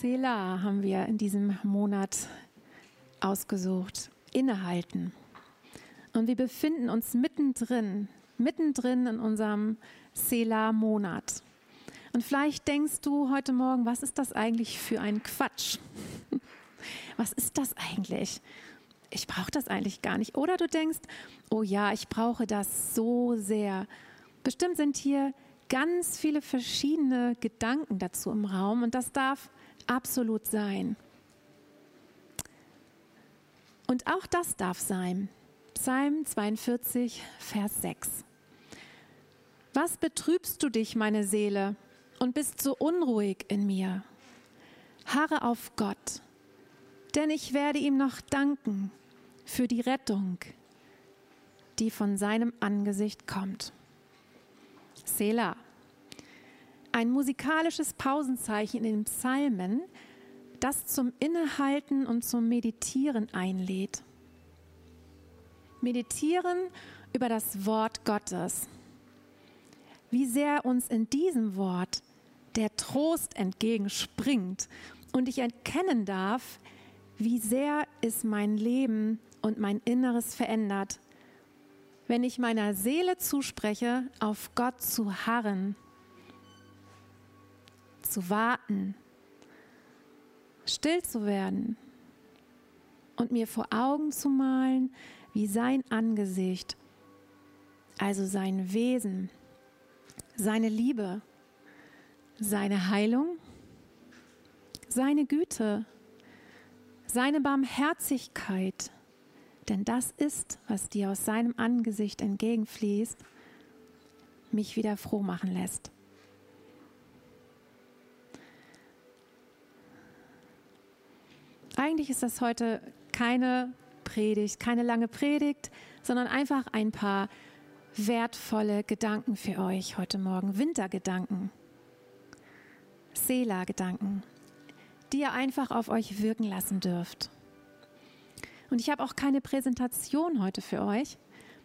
Selah haben wir in diesem Monat ausgesucht. Innehalten. Und wir befinden uns mittendrin, mittendrin in unserem Selah-Monat. Und vielleicht denkst du heute Morgen, was ist das eigentlich für ein Quatsch? Was ist das eigentlich? Ich brauche das eigentlich gar nicht. Oder du denkst, oh ja, ich brauche das so sehr. Bestimmt sind hier ganz viele verschiedene Gedanken dazu im Raum und das darf absolut sein. Und auch das darf sein. Psalm 42, Vers 6. Was betrübst du dich, meine Seele, und bist so unruhig in mir? Harre auf Gott, denn ich werde ihm noch danken für die Rettung, die von seinem Angesicht kommt. Selah. Ein musikalisches Pausenzeichen in den Psalmen, das zum Innehalten und zum Meditieren einlädt. Meditieren über das Wort Gottes. Wie sehr uns in diesem Wort der Trost entgegenspringt und ich erkennen darf, wie sehr es mein Leben und mein Inneres verändert, wenn ich meiner Seele zuspreche, auf Gott zu harren, zu warten, still zu werden und mir vor Augen zu malen, wie sein Angesicht, also sein Wesen, seine Liebe, seine Heilung, seine Güte, seine Barmherzigkeit, denn das ist, was dir aus seinem Angesicht entgegenfließt, mich wieder froh machen lässt. Eigentlich ist das heute keine Predigt, keine lange Predigt, sondern einfach ein paar wertvolle Gedanken für euch heute Morgen, Wintergedanken, Sela-Gedanken, die ihr einfach auf euch wirken lassen dürft. Und ich habe auch keine Präsentation heute für euch,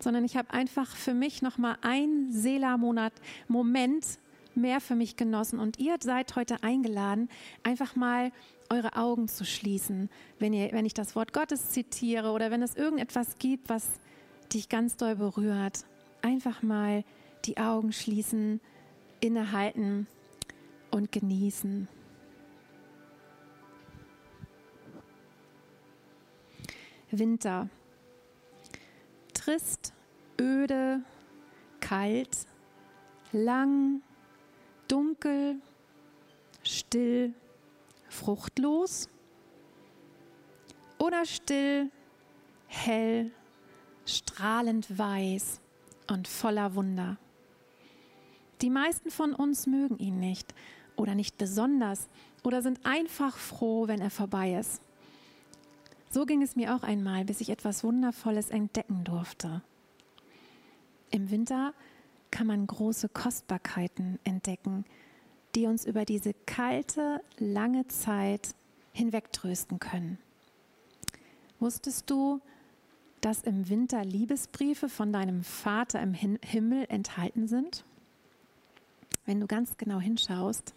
sondern ich habe einfach für mich nochmal ein Sela-Monat, Moment mehr für mich genossen. Und ihr seid heute eingeladen, einfach mal eure Augen zu schließen, wenn, ihr, wenn ich das Wort Gottes zitiere oder wenn es irgendetwas gibt, was dich ganz doll berührt. Einfach mal die Augen schließen, innehalten und genießen. Winter. Trist, öde, kalt, lang, dunkel, still, fruchtlos oder still, hell, strahlend weiß und voller Wunder. Die meisten von uns mögen ihn nicht oder nicht besonders oder sind einfach froh, wenn er vorbei ist. So ging es mir auch einmal, bis ich etwas Wundervolles entdecken durfte. Im Winter kann man große Kostbarkeiten entdecken, die uns über diese kalte, lange Zeit hinwegtrösten können. Wusstest du, dass im Winter Liebesbriefe von deinem Vater im Himmel enthalten sind? Wenn du ganz genau hinschaust,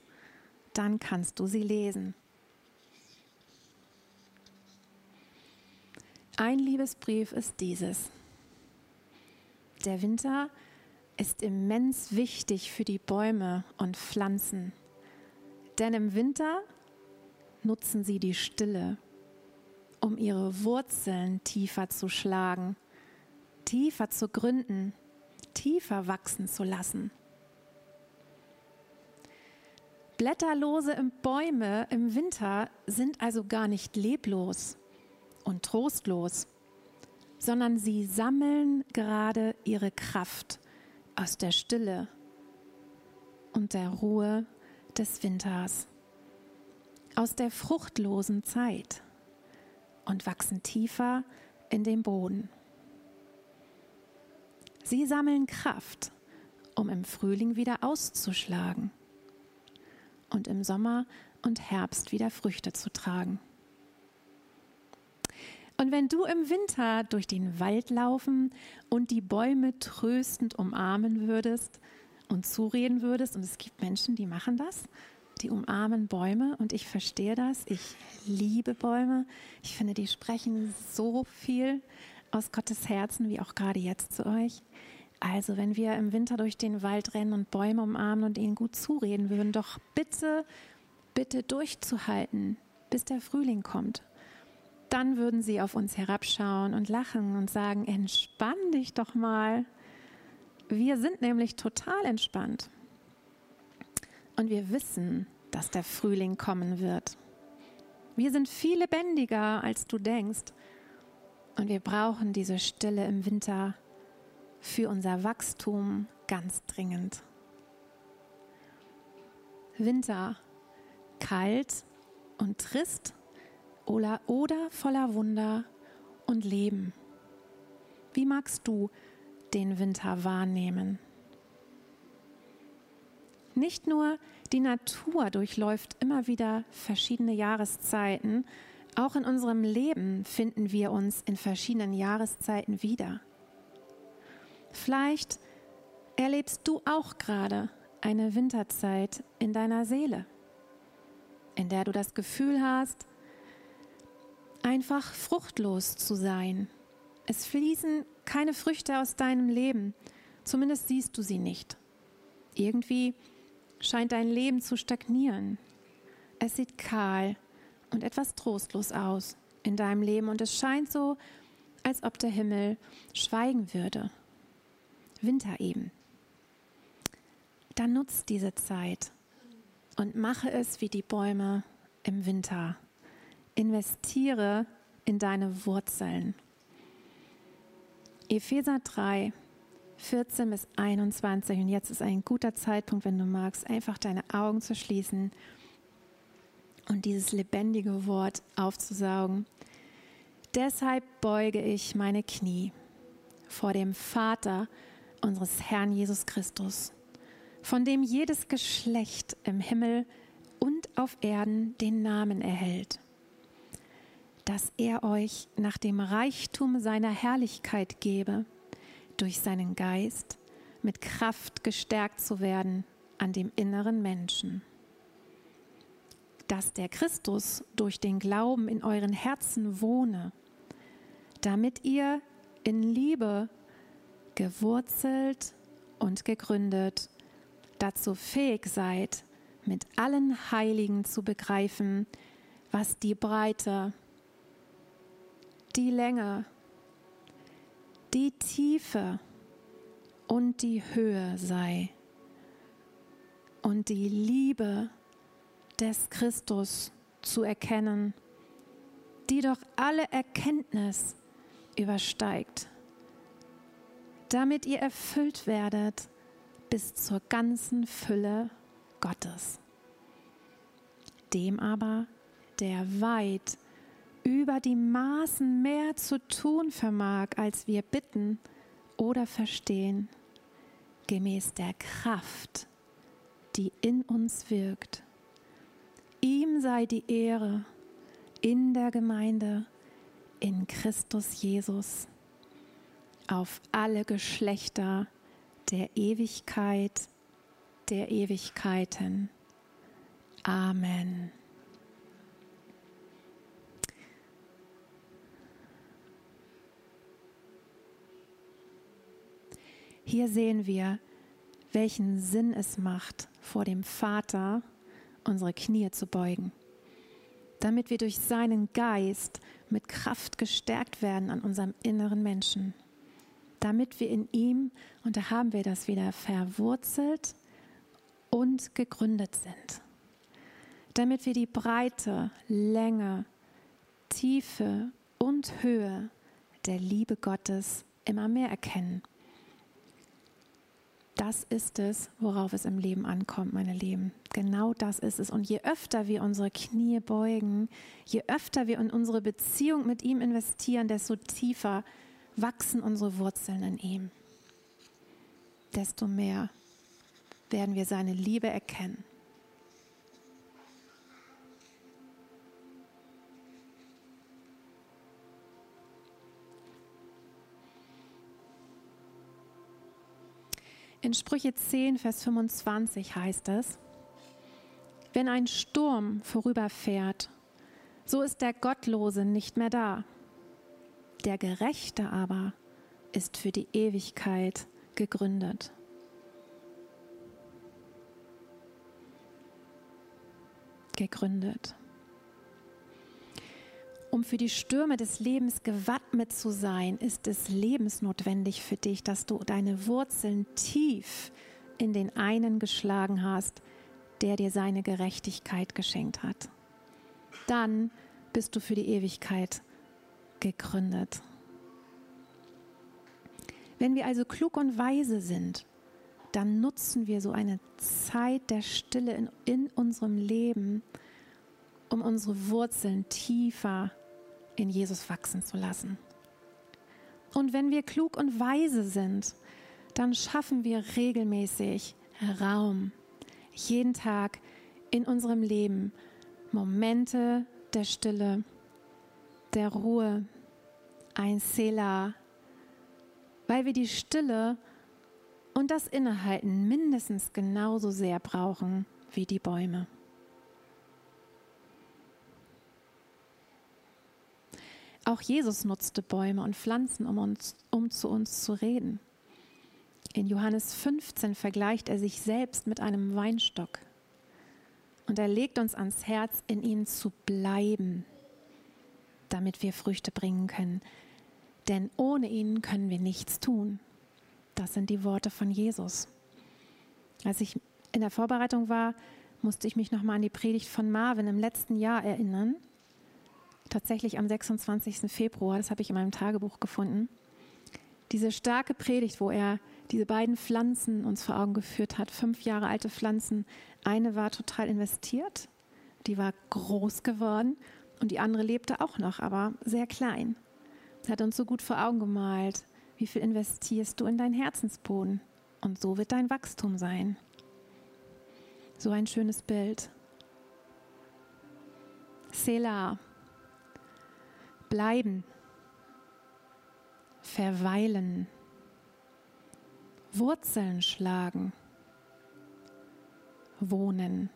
dann kannst du sie lesen. Ein Liebesbrief ist dieses. Der Winter ist immens wichtig für die Bäume und Pflanzen, denn im Winter nutzen sie die Stille, um ihre Wurzeln tiefer zu schlagen, tiefer zu gründen, tiefer wachsen zu lassen. Blätterlose Bäume im Winter sind also gar nicht leblos und trostlos, sondern sie sammeln gerade ihre Kraft aus der Stille und der Ruhe des Winters, aus der fruchtlosen Zeit und wachsen tiefer in den Boden. Sie sammeln Kraft, um im Frühling wieder auszuschlagen und im Sommer und Herbst wieder Früchte zu tragen. Und wenn du im Winter durch den Wald laufen und die Bäume tröstend umarmen würdest und zureden würdest, und es gibt Menschen, die machen das, die umarmen Bäume und ich verstehe das. Ich liebe Bäume. Ich finde, die sprechen so viel aus Gottes Herzen, wie auch gerade jetzt zu euch. Also, wenn wir im Winter durch den Wald rennen und Bäume umarmen und ihnen gut zureden würden, doch bitte, bitte durchzuhalten, bis der Frühling kommt. Dann würden sie auf uns herabschauen und lachen und sagen, entspann dich doch mal. Wir sind nämlich total entspannt. Und wir wissen, dass der Frühling kommen wird. Wir sind viel lebendiger, als du denkst. Und wir brauchen diese Stille im Winter für unser Wachstum ganz dringend. Winter, kalt und trist oder, oder voller Wunder und Leben. Wie magst du den Winter wahrnehmen? Nicht nur die Natur durchläuft immer wieder verschiedene Jahreszeiten, auch in unserem Leben finden wir uns in verschiedenen Jahreszeiten wieder. Vielleicht erlebst du auch gerade eine Winterzeit in deiner Seele, in der du das Gefühl hast, einfach fruchtlos zu sein. Es fließen keine Früchte aus deinem Leben, zumindest siehst du sie nicht. Irgendwie scheint dein Leben zu stagnieren. Es sieht kahl und etwas trostlos aus in deinem Leben und es scheint so, als ob der Himmel schweigen würde. Winter eben. Dann nutzt diese Zeit und mache es wie die Bäume im Winter. Investiere in deine Wurzeln. Epheser 3, 14 bis 21. Und jetzt ist ein guter Zeitpunkt, wenn du magst, einfach deine Augen zu schließen und dieses lebendige Wort aufzusaugen. Deshalb beuge ich meine Knie vor dem Vater unseres Herrn Jesus Christus, von dem jedes Geschlecht im Himmel und auf Erden den Namen erhält, dass er euch nach dem Reichtum seiner Herrlichkeit gebe, durch seinen Geist mit Kraft gestärkt zu werden an dem inneren Menschen. Dass der Christus durch den Glauben in euren Herzen wohne, damit ihr in Liebe gewurzelt und gegründet dazu fähig seid, mit allen Heiligen zu begreifen, was die Breite, die Länge, die Tiefe und die Höhe sei und die Liebe des Christus zu erkennen, die doch alle Erkenntnis übersteigt, damit ihr erfüllt werdet bis zur ganzen Fülle Gottes. Dem aber, der weit über die Maßen mehr zu tun vermag, als wir bitten oder verstehen, gemäß der Kraft, die in uns wirkt. Ihm sei die Ehre in der Gemeinde, in Christus Jesus, auf alle Geschlechter der Ewigkeit der Ewigkeiten. Amen. Hier sehen wir, welchen Sinn es macht, vor dem Vater unsere Knie zu beugen, damit wir durch seinen Geist mit Kraft gestärkt werden an unserem inneren Menschen, damit wir in ihm, und da haben wir das wieder, verwurzelt und gegründet sind, damit wir die Breite, Länge, Tiefe und Höhe der Liebe Gottes immer mehr erkennen das ist es, worauf es im Leben ankommt, meine Lieben. Genau das ist es. Und je öfter wir unsere Knie beugen, je öfter wir in unsere Beziehung mit ihm investieren, desto tiefer wachsen unsere Wurzeln in ihm. Desto mehr werden wir seine Liebe erkennen. In Sprüche 10, Vers 25 heißt es, Wenn ein Sturm vorüberfährt, so ist der Gottlose nicht mehr da. Der Gerechte aber ist für die Ewigkeit gegründet. Gegründet. Um für die Stürme des Lebens gewappnet zu sein, ist es lebensnotwendig für dich, dass du deine Wurzeln tief in den einen geschlagen hast, der dir seine Gerechtigkeit geschenkt hat. Dann bist du für die Ewigkeit gegründet. Wenn wir also klug und weise sind, dann nutzen wir so eine Zeit der Stille in, in unserem Leben, um unsere Wurzeln tiefer in Jesus wachsen zu lassen. Und wenn wir klug und weise sind, dann schaffen wir regelmäßig Raum, jeden Tag in unserem Leben Momente der Stille, der Ruhe, ein Selah, weil wir die Stille und das Innehalten mindestens genauso sehr brauchen wie die Bäume. Auch Jesus nutzte Bäume und Pflanzen, um, uns, um zu uns zu reden. In Johannes 15 vergleicht er sich selbst mit einem Weinstock. Und er legt uns ans Herz, in ihm zu bleiben, damit wir Früchte bringen können. Denn ohne ihn können wir nichts tun. Das sind die Worte von Jesus. Als ich in der Vorbereitung war, musste ich mich nochmal an die Predigt von Marvin im letzten Jahr erinnern tatsächlich am 26. Februar, das habe ich in meinem Tagebuch gefunden, diese starke Predigt, wo er diese beiden Pflanzen uns vor Augen geführt hat, fünf Jahre alte Pflanzen. Eine war total investiert, die war groß geworden und die andere lebte auch noch, aber sehr klein. Er hat uns so gut vor Augen gemalt, wie viel investierst du in deinen Herzensboden und so wird dein Wachstum sein. So ein schönes Bild. Selah bleiben, verweilen, Wurzeln schlagen, wohnen.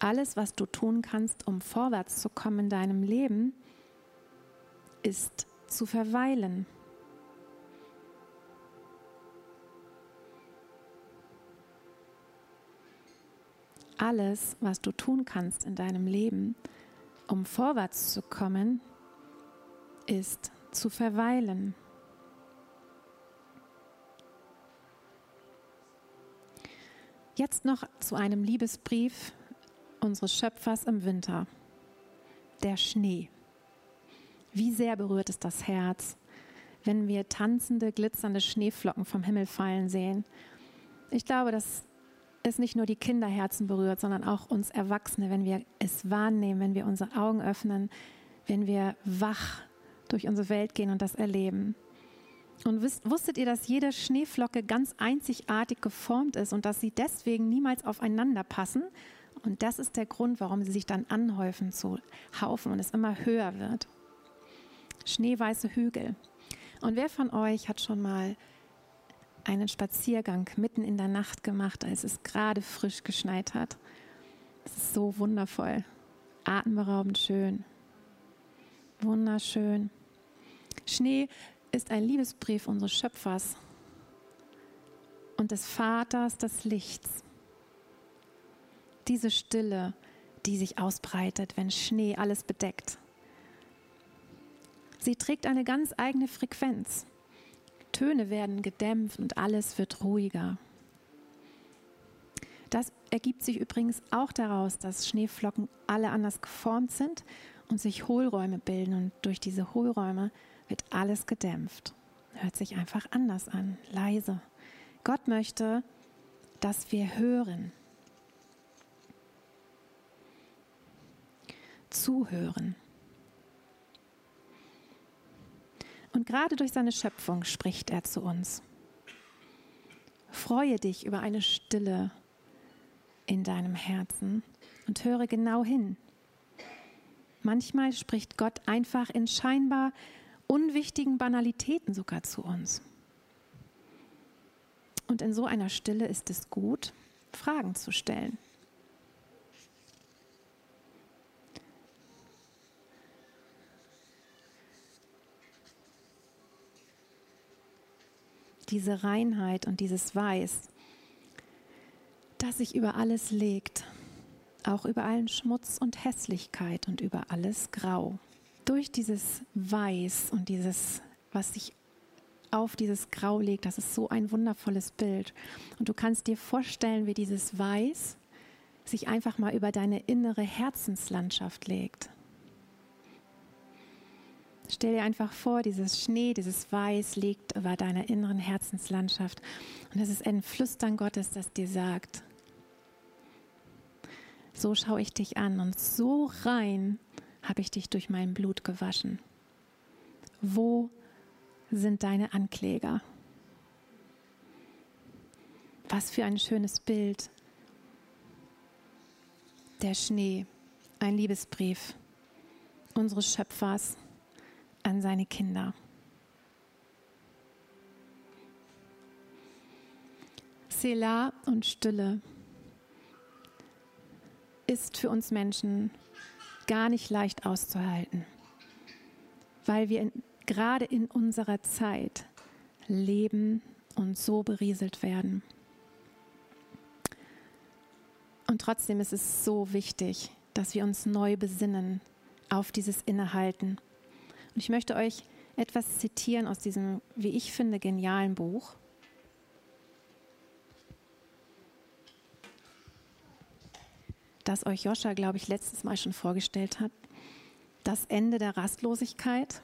Alles, was du tun kannst, um vorwärts zu kommen in deinem Leben, ist zu verweilen. Alles, was du tun kannst in deinem Leben, um vorwärts zu kommen, ist zu verweilen. Jetzt noch zu einem Liebesbrief unseres Schöpfers im Winter. Der Schnee. Wie sehr berührt es das Herz, wenn wir tanzende, glitzernde Schneeflocken vom Himmel fallen sehen. Ich glaube, dass es nicht nur die Kinderherzen berührt, sondern auch uns Erwachsene, wenn wir es wahrnehmen, wenn wir unsere Augen öffnen, wenn wir wach durch unsere Welt gehen und das erleben. Und wisst, wusstet ihr, dass jede Schneeflocke ganz einzigartig geformt ist und dass sie deswegen niemals aufeinander passen? Und das ist der Grund, warum sie sich dann anhäufen zu Haufen und es immer höher wird. Schneeweiße Hügel. Und wer von euch hat schon mal einen Spaziergang mitten in der Nacht gemacht, als es gerade frisch geschneit hat. Es ist so wundervoll, atemberaubend schön, wunderschön. Schnee ist ein Liebesbrief unseres Schöpfers und des Vaters des Lichts. Diese Stille, die sich ausbreitet, wenn Schnee alles bedeckt. Sie trägt eine ganz eigene Frequenz. Töne werden gedämpft und alles wird ruhiger. Das ergibt sich übrigens auch daraus, dass Schneeflocken alle anders geformt sind und sich Hohlräume bilden. Und durch diese Hohlräume wird alles gedämpft. Hört sich einfach anders an, leise. Gott möchte, dass wir hören. Zuhören. Und gerade durch seine Schöpfung spricht er zu uns. Freue dich über eine Stille in deinem Herzen und höre genau hin. Manchmal spricht Gott einfach in scheinbar unwichtigen Banalitäten sogar zu uns. Und in so einer Stille ist es gut, Fragen zu stellen. Diese Reinheit und dieses Weiß, das sich über alles legt, auch über allen Schmutz und Hässlichkeit und über alles Grau. Durch dieses Weiß und dieses, was sich auf dieses Grau legt, das ist so ein wundervolles Bild. Und du kannst dir vorstellen, wie dieses Weiß sich einfach mal über deine innere Herzenslandschaft legt. Stell dir einfach vor, dieses Schnee, dieses Weiß liegt über deiner inneren Herzenslandschaft. Und es ist ein Flüstern Gottes, das dir sagt, so schaue ich dich an und so rein habe ich dich durch mein Blut gewaschen. Wo sind deine Ankläger? Was für ein schönes Bild. Der Schnee, ein Liebesbrief unseres Schöpfers an seine Kinder. Selah und Stille ist für uns Menschen gar nicht leicht auszuhalten, weil wir in, gerade in unserer Zeit leben und so berieselt werden. Und trotzdem ist es so wichtig, dass wir uns neu besinnen auf dieses Innehalten. Und ich möchte euch etwas zitieren aus diesem, wie ich finde, genialen Buch. das euch Joscha, glaube ich, letztes Mal schon vorgestellt hat. Das Ende der Rastlosigkeit.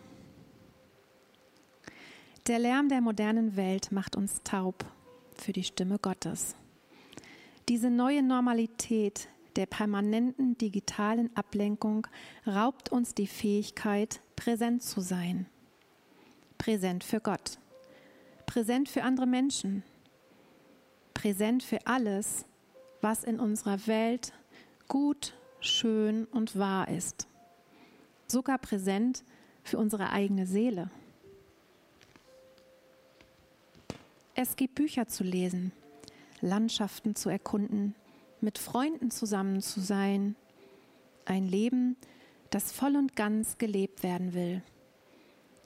Der Lärm der modernen Welt macht uns taub für die Stimme Gottes. Diese neue Normalität der permanenten digitalen Ablenkung raubt uns die Fähigkeit, präsent zu sein. Präsent für Gott, präsent für andere Menschen, präsent für alles, was in unserer Welt gut, schön und wahr ist. Sogar präsent für unsere eigene Seele. Es gibt Bücher zu lesen, Landschaften zu erkunden, mit Freunden zusammen zu sein. Ein Leben, das voll und ganz gelebt werden will.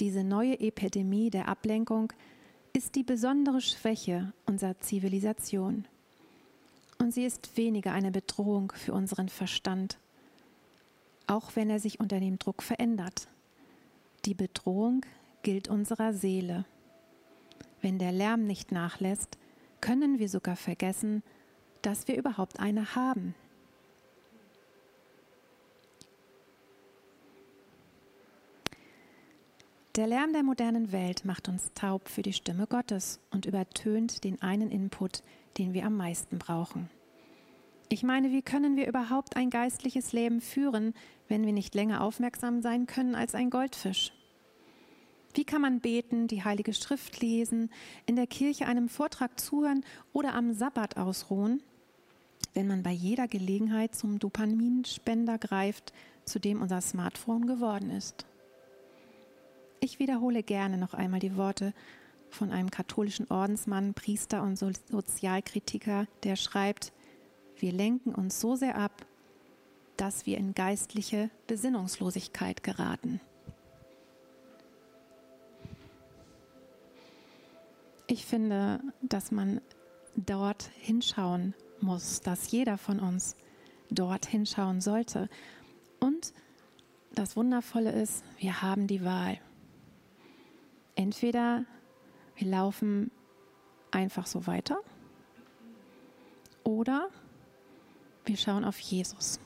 Diese neue Epidemie der Ablenkung ist die besondere Schwäche unserer Zivilisation und sie ist weniger eine Bedrohung für unseren Verstand, auch wenn er sich unter dem Druck verändert. Die Bedrohung gilt unserer Seele. Wenn der Lärm nicht nachlässt, können wir sogar vergessen, dass wir überhaupt eine haben. Der Lärm der modernen Welt macht uns taub für die Stimme Gottes und übertönt den einen Input, den wir am meisten brauchen. Ich meine, wie können wir überhaupt ein geistliches Leben führen, wenn wir nicht länger aufmerksam sein können als ein Goldfisch? Wie kann man beten, die Heilige Schrift lesen, in der Kirche einem Vortrag zuhören oder am Sabbat ausruhen, wenn man bei jeder Gelegenheit zum Dopaminspender greift, zu dem unser Smartphone geworden ist? Ich wiederhole gerne noch einmal die Worte von einem katholischen Ordensmann, Priester und Sozialkritiker, der schreibt, wir lenken uns so sehr ab, dass wir in geistliche Besinnungslosigkeit geraten. Ich finde, dass man dort hinschauen muss, dass jeder von uns dort hinschauen sollte. Und das Wundervolle ist, wir haben die Wahl. Entweder wir laufen einfach so weiter. Oder wir schauen auf Jesus.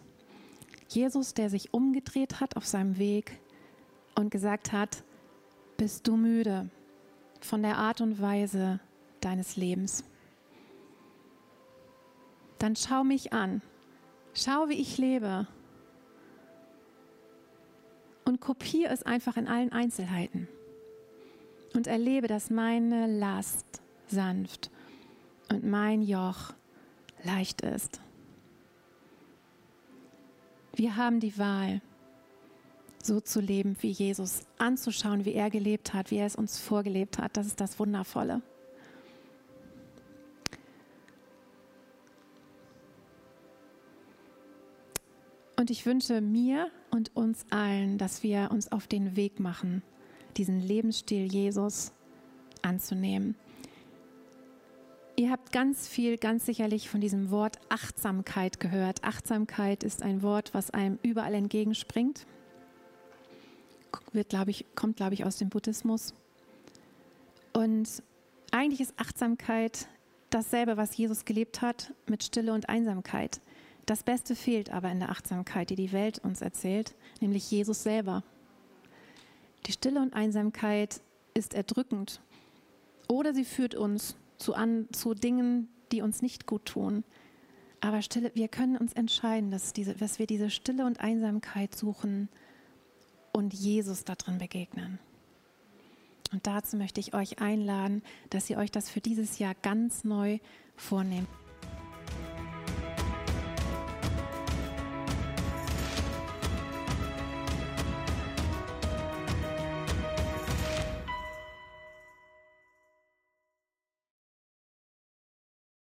Jesus, der sich umgedreht hat auf seinem Weg und gesagt hat, bist du müde von der Art und Weise deines Lebens? Dann schau mich an. Schau, wie ich lebe. Und kopiere es einfach in allen Einzelheiten und erlebe, dass meine Last sanft und mein Joch leicht ist. Wir haben die Wahl, so zu leben wie Jesus, anzuschauen, wie er gelebt hat, wie er es uns vorgelebt hat. Das ist das Wundervolle. Und ich wünsche mir und uns allen, dass wir uns auf den Weg machen, diesen Lebensstil Jesus anzunehmen. Ihr habt ganz viel, ganz sicherlich von diesem Wort Achtsamkeit gehört. Achtsamkeit ist ein Wort, was einem überall entgegenspringt. Wird, glaube ich, kommt, glaube ich, aus dem Buddhismus. Und eigentlich ist Achtsamkeit dasselbe, was Jesus gelebt hat, mit Stille und Einsamkeit. Das Beste fehlt aber in der Achtsamkeit, die die Welt uns erzählt, nämlich Jesus selber. Die Stille und Einsamkeit ist erdrückend oder sie führt uns zu, an, zu Dingen, die uns nicht gut tun. Aber Stille, wir können uns entscheiden, dass, diese, dass wir diese Stille und Einsamkeit suchen und Jesus darin begegnen. Und dazu möchte ich euch einladen, dass ihr euch das für dieses Jahr ganz neu vornehmt.